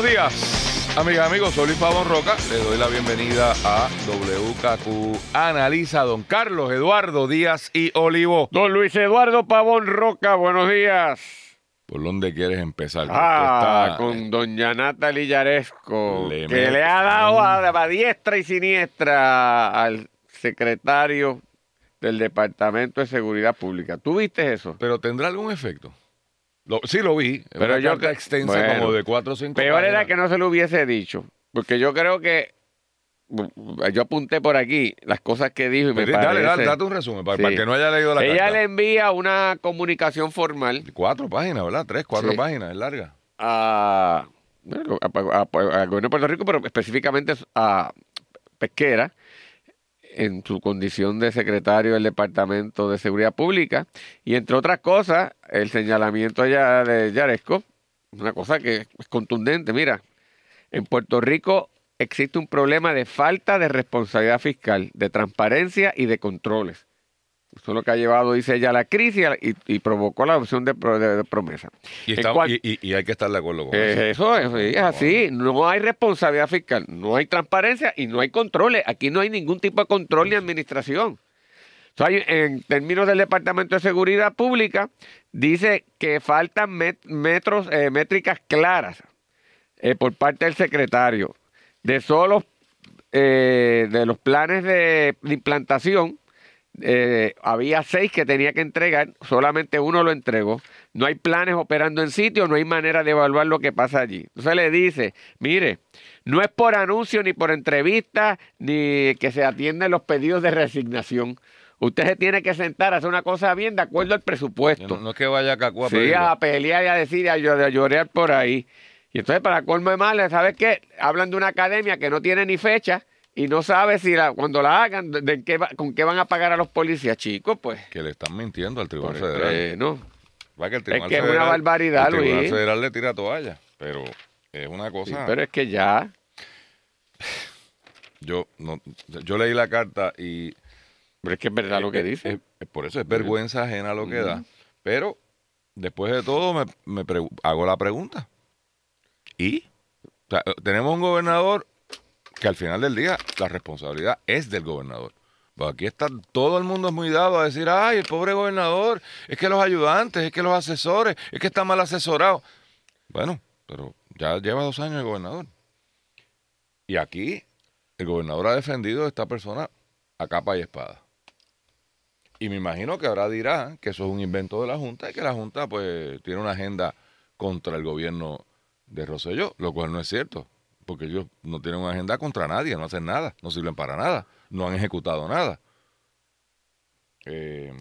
Buenos días, amigas amigos. Soy Luis Pavón Roca. Le doy la bienvenida a WKQ Analiza Don Carlos Eduardo Díaz y Olivo. Don Luis Eduardo Pavón Roca, buenos días. ¿Por dónde quieres empezar? Ah, Está- con doña Natalie Yaresco, Le que le ha dado a, a diestra y siniestra al secretario del Departamento de Seguridad Pública. ¿Tú viste eso? Pero tendrá algún efecto. Lo- sí lo vi. Pero yo que- extensa bueno, como de cuatro o cinco Peor era páginas. que no se lo hubiese dicho, porque yo creo que yo apunté por aquí las cosas que dijo y me Pero Dale, dale, date un resumen para, Sí. para el que no haya leído la Ella carta. le envía una comunicación formal Cuatro páginas, ¿verdad? Tres, cuatro Sí. páginas, es larga. a- al gobierno de Puerto Rico, pero específicamente a Pesquera, en su condición de secretario del Departamento de Seguridad Pública, y entre otras cosas, el señalamiento allá de Yaresco, una cosa que es contundente, mira, en Puerto Rico existe un problema de falta de responsabilidad fiscal, de transparencia y de controles. Eso es lo que ha llevado, dice ella, a la crisis y, y provocó la adopción de, pro- de- de promesa. Y, estamos- hay que estar de acuerdo con eh, eso. eso es, es así. No hay responsabilidad fiscal, no hay transparencia y no hay controles. Aquí no hay ningún tipo de control ni administración. En términos del Departamento de Seguridad Pública, dice que faltan met- metros, eh, métricas claras eh, por parte del secretario de solo eh, de los planes de, de implantación. Eh, había seis que tenía que entregar, solamente uno lo entregó. No hay planes operando en sitio, no hay manera de evaluar lo que pasa allí. Entonces le dice, mire, no es por anuncio ni por entrevista, ni que se atienden los pedidos de resignación. Usted se tiene que sentar a hacer una cosa bien de acuerdo al presupuesto. No, no es que vaya a Cacú a Sí, a pelear y a decir, a llorar por ahí. Y entonces, para colmo de males, ¿sabes qué? Hablan de una academia que no tiene ni fecha y no sabe si la, cuando la hagan, de, qué va- con qué van a pagar a los policías, chicos, pues. Que le están mintiendo al Tribunal Pues, Federal. eh, no. Va que el Es Tribunal que es una Federal- barbaridad, el Tribunal Luis. Federal le tira toalla, pero es una Sí, cosa. pero es que ya. Yo no, yo leí la carta y Pero es que es verdad lo que eh, dice. eh, eh, por eso es vergüenza ajena lo que da. Pero después de todo me, hago la pregunta. ¿Y? O sea, eh, tenemos un gobernador que al final del día la responsabilidad es del gobernador. Pues aquí está todo el mundo es muy dado a decir, ay, el pobre gobernador, es que los ayudantes, es que los asesores, es que está mal asesorado. Bueno, pero ya lleva dos años el gobernador. Y aquí el gobernador ha defendido a esta persona a capa y espada. Y me imagino que ahora dirá que eso es un invento de la Junta y que la Junta pues tiene una agenda contra el gobierno de Rosselló, lo cual no es cierto, porque ellos no tienen una agenda contra nadie, no hacen nada, no sirven para nada, no han ejecutado nada. Eh,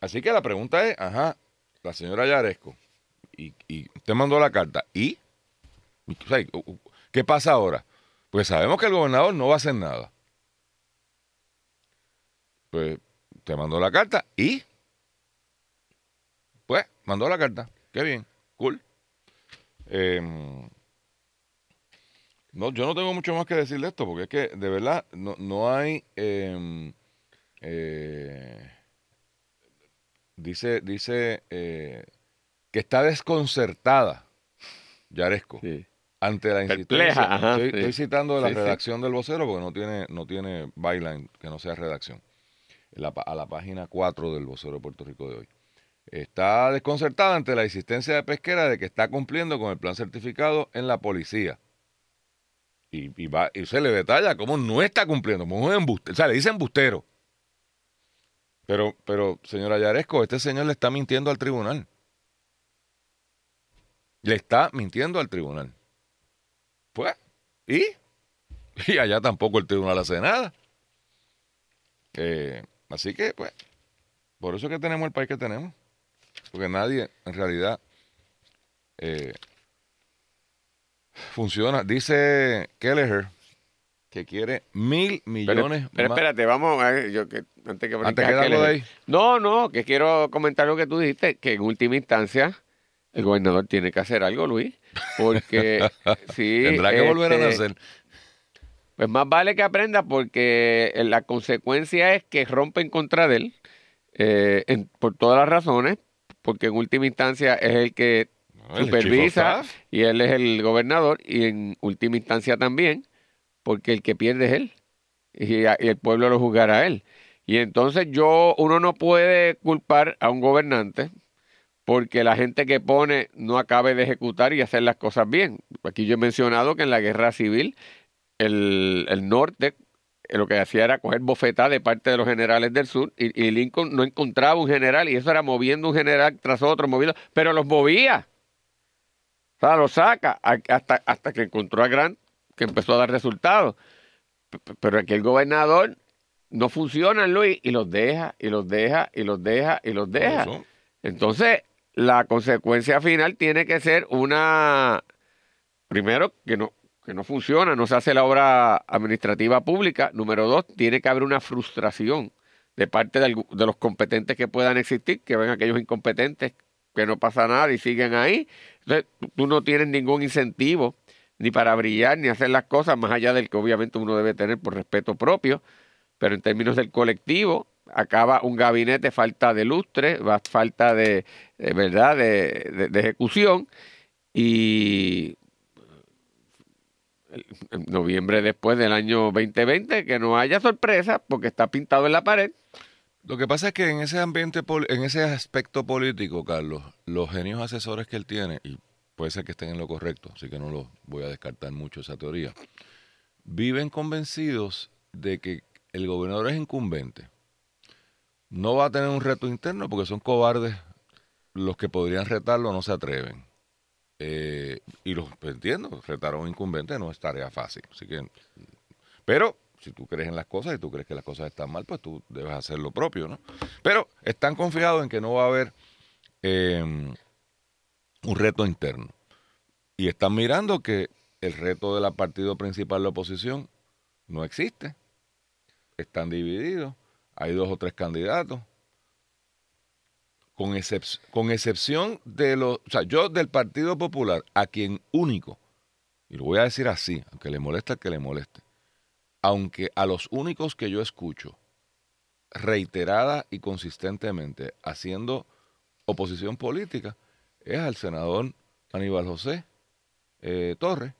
así que la pregunta es, ajá, la señora Yaresco, y, y usted mandó la carta, ¿y? ¿Qué pasa ahora? Pues sabemos que el gobernador no va a hacer nada. Pues te mandó la carta y pues mandó la carta. Qué bien, cool. Em, no, yo no tengo mucho más que decir de esto porque es que de verdad no, no hay em, eh, dice dice eh, que está desconcertada Yaresco Sí. ante la Perpleja, insistencia. ajá, estoy, sí. estoy citando de la Sí, sí. redacción del vocero porque no tiene, no tiene byline que no sea redacción. La a la página 4 del vocero de Puerto Rico de hoy. Está desconcertada ante la insistencia de pesquera de que está cumpliendo con el plan certificado en la policía. Y, va, y se le detalla cómo no está cumpliendo, como un embuste, o sea, le dice embustero. Pero, pero, señora Yaresco, este señor le está mintiendo al tribunal. Le está mintiendo al tribunal. Pues, ¿y? Y allá tampoco el tribunal hace nada. Eh, así que, pues, por eso es que tenemos el país que tenemos. Porque nadie, en realidad, eh, funciona. Dice Kelleher que quiere mil Pero, millones pero más. espérate, vamos a ver, yo que antes que Antes que de ahí. No, no, que quiero comentar lo que tú dijiste, que en última instancia el gobernador tiene que hacer algo, Luis, porque sí. Tendrá que volver a este, nacer. Pues más vale que aprenda porque la consecuencia es que rompen contra de él eh, en- por todas las razones, porque en última instancia es el que el supervisa y él es el gobernador y en última instancia también porque el que pierde es él y, a- y el pueblo lo juzgará a él. Y entonces yo, uno no puede culpar a un gobernante porque la gente que pone no acabe de ejecutar y hacer las cosas bien. Aquí yo he mencionado que en la guerra civil el, el norte eh, lo que hacía era coger bofetada de parte de los generales del sur y, y Lincoln no encontraba un general y eso era moviendo un general tras otro, moviendo, pero los movía. O sea, los saca hasta, hasta que encontró a Grant que empezó a dar resultados. Pero aquí el gobernador no funciona, Luis, y los deja, y los deja, y los deja, y los deja. Entonces, la consecuencia final tiene que ser una, primero, que no, que no funciona, no se hace la obra administrativa pública. Número dos, tiene que haber una frustración de parte de los competentes que puedan existir, que ven aquellos incompetentes que no pasa nada y siguen ahí. Entonces, tú- no tienes ningún incentivo ni para brillar, ni hacer las cosas, más allá del que obviamente uno debe tener por respeto propio, pero en términos del colectivo, acaba un gabinete falta de lustre, falta de, verdad, de, de- de ejecución, y en noviembre después del año 2020, que no haya sorpresa, porque está pintado en la pared. Lo que pasa es que en ese ambiente, en ese aspecto político, Carlos, los genios asesores que él tiene, y puede ser que estén en lo correcto, así que no lo voy a descartar mucho esa teoría, viven convencidos de que el gobernador es incumbente. No va a tener un reto interno porque son cobardes los que podrían retarlo, no se atreven. Eh, y los entiendo, retar a un incumbente no es tarea fácil. Así que, pero si tú crees en las cosas y tú crees que las cosas están mal, pues tú debes hacer lo propio, ¿no? Pero están confiados en que no va a haber eh, un reto interno. Y están mirando que el reto del partido principal de la oposición no existe. Están divididos. Hay dos o tres candidatos. Con, excep- con excepción de los... O sea, yo del Partido Popular, a quien único, y lo voy a decir así, aunque le moleste al que le moleste, aunque a los únicos que yo escucho reiterada y consistentemente haciendo oposición política es al senador Aníbal José eh, Torres,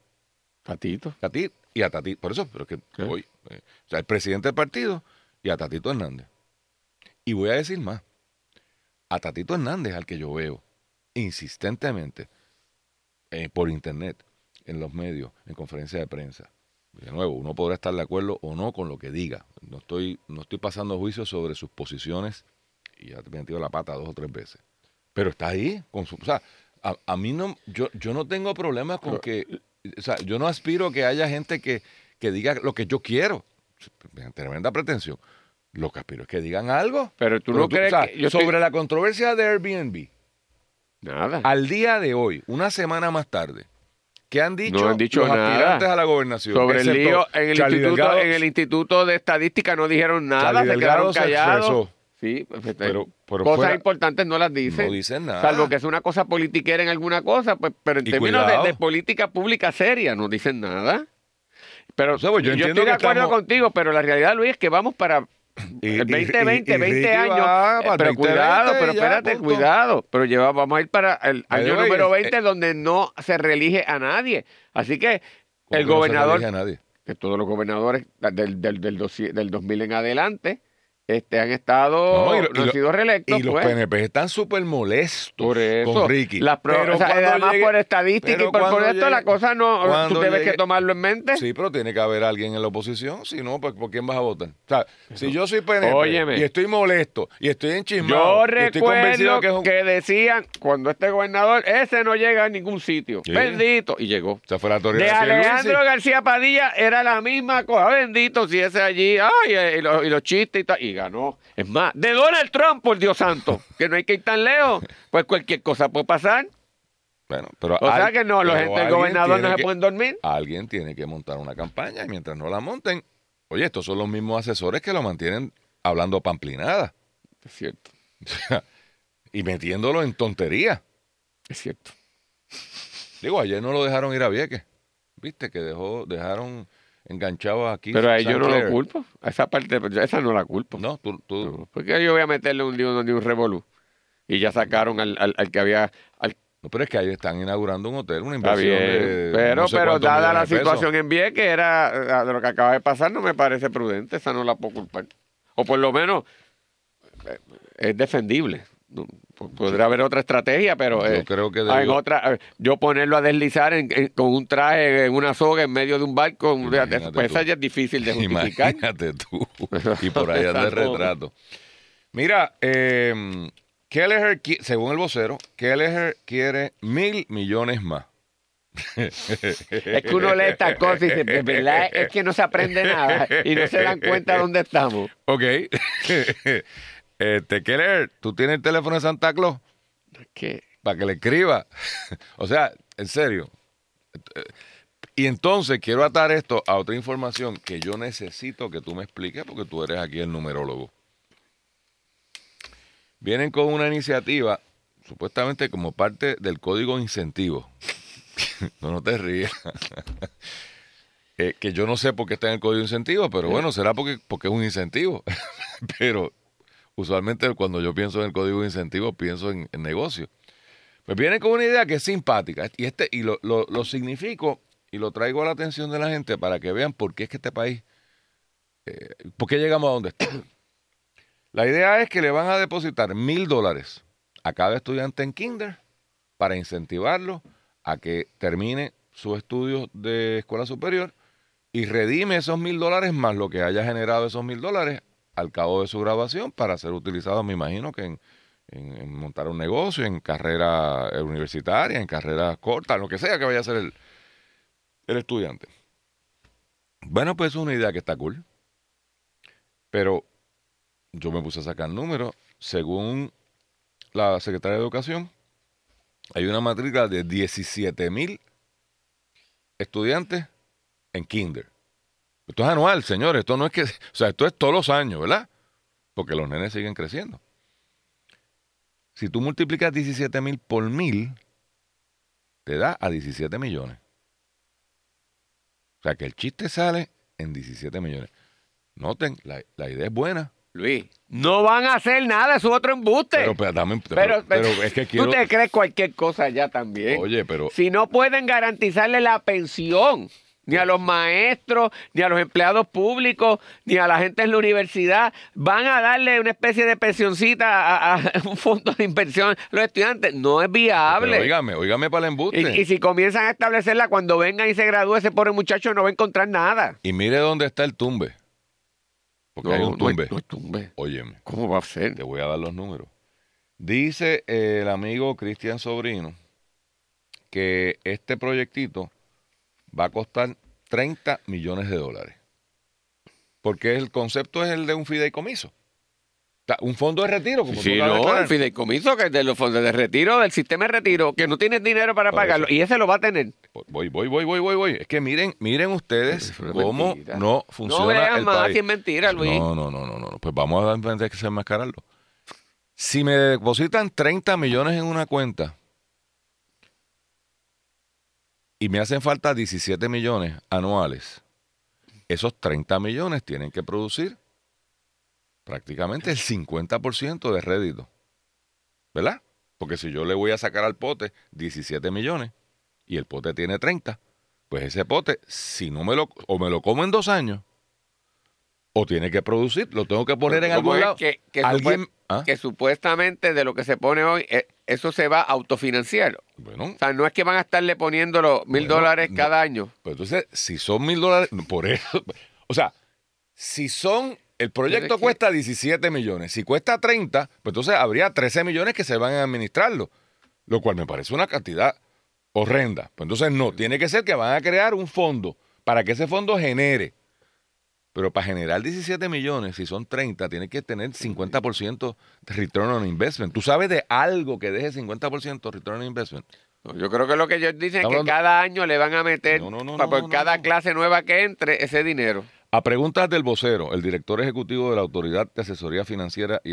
ti y a Tatito. Por eso, pero es que ¿Qué? voy. eh, o sea, el presidente del partido y a Tatito Hernández. Y voy a decir más. A Tatito Hernández, al que yo veo insistentemente eh, por internet, en los medios, en conferencias de prensa. De nuevo, uno podrá estar de acuerdo o no con lo que diga. No estoy, no estoy pasando juicio sobre sus posiciones y ya te he metido la pata dos o tres veces. Pero está ahí. Con su, o sea, a, a mí no, yo, yo no tengo problema con que, o sea, yo no aspiro a que haya gente que, que diga lo que yo quiero. Tremenda pretensión. Lo que aspiro es que digan algo. Pero tú no crees o sea, que- yo estoy- sobre la controversia de Airbnb, Nada. al día de hoy, una semana más tarde, ¿qué han dicho, No han dicho los nada. aspirantes a la gobernación? Sobre el lío en el, Charlie instituto, Delgado, en el Instituto de Estadística no dijeron nada, Charlie se Delgado quedaron callados. Sí, pues, Pero- pero cosas fuera- importantes no las dicen. No dicen nada. Salvo que es una cosa politiquera en alguna cosa, pues, pero en Y términos de, política pública seria no dicen nada. Pero O sea, pues, yo estoy de acuerdo estamos- contigo, pero la realidad, Luis, es que vamos para Y- el y- 2020, y- y 20 Ricky años. va Eh, pero 2020 cuidado, pero y ya, espérate, punto. cuidado. Pero lleva, vamos a ir para el año way, número eh, 20 donde no se reelige a nadie. Así que ¿Cómo el que no se gobernador nadie? que todos los gobernadores del, del, del, del 2000 en adelante este, han estado, No, y no, lo- y han lo- sido reelectos. Y los pues. PNP están súper molestos Por eso, con Ricky. las Pero o sea, además llegue- por estadística y por, por esto llegue- la cosa no, tú llegue- que tomarlo en mente. Sí, pero tiene que haber alguien en la oposición, si no, pues ¿por quién vas a votar? O sea, si yo soy PNP Óyeme. y estoy molesto y estoy Yo enchismado y estoy convencido recuerdo que es un... que decían, cuando este gobernador, ese no llega a ningún sitio. Bendito. Y llegó. Esa fue la De. Alejandro García Padilla era la misma cosa. Bendito si ese allí, ay, eh, y, los, y los chistes y tal. Y ganó. Es más, de Donald Trump, por Dios santo, que no hay que ir tan lejos. Pues cualquier cosa puede pasar. Bueno, pero O sea que no, los gente del gobernador no se que- pueden dormir. Alguien tiene que montar una campaña y mientras no la monten, oye, estos son los mismos asesores que lo mantienen hablando pamplinada Es cierto, y metiéndolo en tontería. es cierto. Digo, ayer no lo dejaron ir a Vieques. Viste que dejó, dejaron enganchado aquí. Pero a ellos no lo culpo. A esa parte, pues, esa no la culpo. No, tú, tú- No, Porque yo voy a meterle un lío de un revolú. Y ya sacaron al, al, al que había. al- no, pero es que ahí están inaugurando un hotel, una está inversión bien. de pero no sé pero dada la situación en Vieques, era ah, de lo que acaba de pasar, no me parece prudente. Esa no la puedo culpar. O por lo menos eh, es defendible. Podrá haber otra estrategia, pero Yo eh, creo que debió- otra, eh, yo ponerlo a deslizar en- en- con un traje en una soga en medio de un barco, pues esa ya es difícil de justificar. Imagínate tú. y por ahí anda el retrato. Mira, eh, Kelleher, según el vocero, Kelleher quiere mil millones más. Es que uno lee estas cosas y dice, "De verdad es que no se aprende nada y no se dan cuenta dónde estamos. Ok. este, Kelleher, ¿tú tienes el teléfono de Santa Claus? Que para que le escriba. o sea, en serio. Y entonces quiero atar esto a otra información que yo necesito que tú me expliques porque tú eres aquí el numerólogo. Vienen con una iniciativa supuestamente como parte del código incentivo. no, no te rías. Eh, que yo no sé por qué está en el código incentivo, pero bueno, será porque, porque es un incentivo. pero usualmente cuando yo pienso en el código incentivo pienso en, en negocio. Pues viene con una idea que es simpática y este y lo, lo, lo significo y lo traigo a la atención de la gente para que vean por qué es que este país, eh, por qué llegamos a donde. La idea es que le van a depositar mil dólares a cada estudiante en kinder para incentivarlo a que termine sus estudios de escuela superior y redime esos mil dólares más lo que haya generado esos mil dólares al cabo de su graduación para ser utilizados, me imagino que en, en- en montar un negocio, en carrera universitaria, en carrera corta, lo que sea que vaya a hacer el, el estudiante. Bueno, pues es una idea que está cool. Pero yo me puse a sacar números. Según la secretaria de Educación, hay una matrícula de 17 mil estudiantes en kinder. Esto es anual, señores. Esto no es que. O sea, esto es todos los años, ¿verdad? Porque los nenes siguen creciendo. Si tú multiplicas 17 mil por mil, te da a 17 millones. O sea, que el chiste sale en 17 millones. Noten, la, la idea es buena. Luis, no van a hacer nada, es otro embuste. Pero, pero, dame- Pero, pero- pero es que quiero. tú te crees cualquier cosa ya también. Oye, pero. Si no pueden garantizarle la pensión, ni a los maestros, ni a los empleados públicos, ni a la gente en la universidad, van a darle una especie de pensioncita a, a un fondo de inversión a los estudiantes. No es pero viable. óigame, óigame para el embuste. y, y si comienzan a establecerla, cuando vengan y se gradúe, ese pobre muchacho no va a encontrar nada. Y mire dónde está el tumbe. Porque hay un tumbe. no tumbe. Óyeme, ¿Cómo va a ser? te voy a dar los números. Dice el amigo Cristian Sobrino que este proyectito va a costar 30 millones de dólares. Porque el concepto es el de un fideicomiso. Un fondo de retiro, como tú Sí, de no, el fideicomiso que es de los fondos de retiro, del sistema de retiro, que no tienes dinero para Por pagarlo, eso. y ese lo va a tener. Voy, voy, voy, voy, voy, voy. Es que miren, miren ustedes es cómo mentira. no No funciona veas el más país. si es mentira, Luis. No, no, no, no, no. Pues vamos a tener que desenmascararlo. Si me depositan 30 millones en una cuenta y me hacen falta 17 millones anuales, esos 30 millones tienen que producir prácticamente el 50% de rédito. ¿Verdad? Porque si yo le voy a sacar al pote 17 millones y el pote tiene 30, pues ese pote, si no me lo, o me lo como en dos años, o tiene que producir, lo tengo que poner en ¿Cómo algún lado. Que, que Alguien, supue- ¿Ah? que supuestamente de lo que se pone hoy, eh, eso se va a autofinanciar. Bueno, O sea, no es que van a estarle poniendo los mil Bueno, dólares no. cada año. pues entonces, si son mil dólares, por eso, o sea, si son, el proyecto Pero es que- cuesta 17 millones, si cuesta 30, pues entonces habría 13 millones que se van a administrarlo, lo cual me parece una cantidad horrenda. Pues entonces no, tiene que ser que van a crear un fondo para que ese fondo genere. Pero para generar 17 millones, si son 30, tiene que tener 50% de return on investment. ¿Tú sabes de algo que deje 50% return on investment? No, Yo creo que lo que ellos dicen es que hablando- cada año le van a meter, No, no, no, pa- no, por cada clase nueva que entre, ese dinero. A preguntas del vocero, el director ejecutivo de la Autoridad de Asesoría Financiera y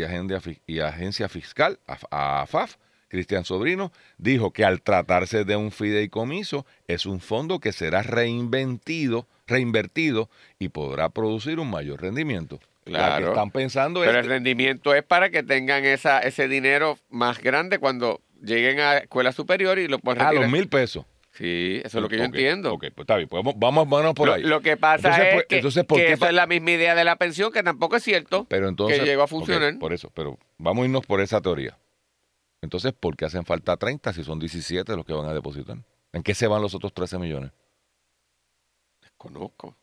y Agencia Fiscal, AF- AFAF, Cristian Sobrino, dijo que al tratarse de un fideicomiso es un fondo que será reinventido, reinvertido y podrá producir un mayor rendimiento. La que Claro. están pensando Pero es el rendimiento es para que tengan esa, ese dinero más grande cuando lleguen a escuela superior y lo puedan a retirar. los mil pesos. Sí, eso es lo que yo entiendo. Ok, pues está bien, pues vamos, vamos, por Lo, ahí. lo que pasa Entonces, es pues, que, entonces, ¿por que qué eso es la misma idea de la pensión, que tampoco es cierto Pero entonces, que llegó a funcionar. por eso, pero vamos a irnos por esa teoría. Entonces, ¿por qué hacen falta 30 si son 17 los que van a depositar? ¿En qué se van los otros 13 millones? Conozco.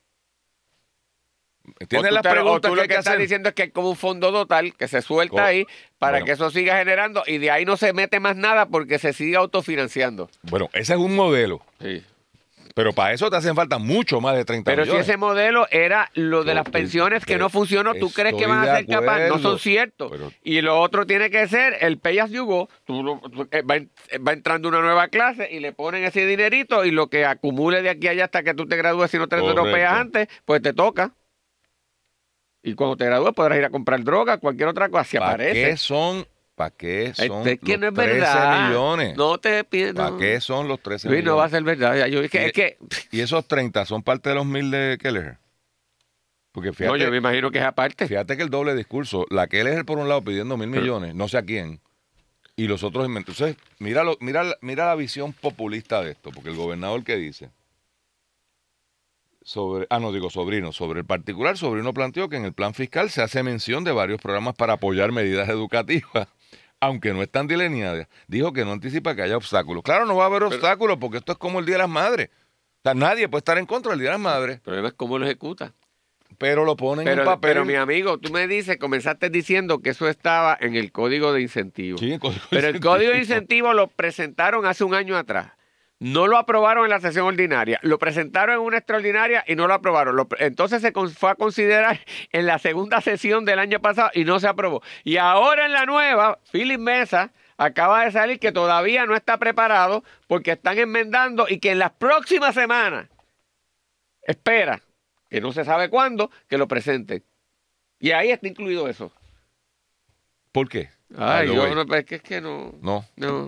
¿Entiendes las preguntas que que que estás diciendo es que es como un fondo total que se suelta ahí para Bueno. que eso siga generando y de ahí no se mete más nada porque se sigue autofinanciando. Bueno, ese es un modelo, Sí. Pero para eso te hacen falta mucho más de 30 Pero si ese modelo era lo de las pensiones que no funcionó, ¿tú crees que van a ser capaces? No son ciertos. pero- Y lo otro tiene que ser el pay as you go. Tú tú- eh, va, eh, va entrando una nueva clase y le ponen ese dinerito y lo que acumule de aquí a allá hasta que tú te gradúes, si no te lo antes, pues te toca. Y cuando te gradúes podrás ir a comprar droga, cualquier otra cosa, si ¿Para aparece. qué son, para qué son es que no los es 13 verdad. millones? No te pides. ¿Para no. qué son los 13 Luis, millones? no va a ser verdad. Ya, Yo, es que, Y- es que- Y esos 30 son parte de los mil de Kelleher. Porque no, fíjate, yo me imagino que es aparte. fíjate que el doble discurso, la Kelleher por un lado pidiendo mil millones, no sé a quién, y los otros. Entonces, mira, lo- mira, mira la visión populista de esto, porque el gobernador que dice sobre, ah, no digo sobrino, sobre el particular, sobrino planteó que en el plan fiscal se hace mención de varios programas para apoyar medidas educativas, aunque no están delineadas. Dijo que no anticipa que haya obstáculos. Claro, no va a haber obstáculos, porque esto es como el Día de las Madres. O sea, nadie puede estar en contra del Día de las Madres, El problema es cómo lo ejecuta. pero lo ponen Pero, en papel. pero mi amigo, tú me dices, comenzaste diciendo que eso estaba en el código de incentivos. Sí, el código de pero el código de incentivos lo presentaron hace un año atrás. No lo aprobaron en la sesión ordinaria. Lo presentaron en una extraordinaria y no lo aprobaron. Lo entonces se con- fue a considerar en la segunda sesión del año pasado y no se aprobó. Y ahora en la nueva, Philip Mesa acaba de salir que todavía no está preparado porque están enmendando y que en las próximas semanas espera, que no se sabe cuándo, que lo presenten. Y ahí está incluido eso. ¿Por qué? Ay, yo no, es que, es que no. No. No.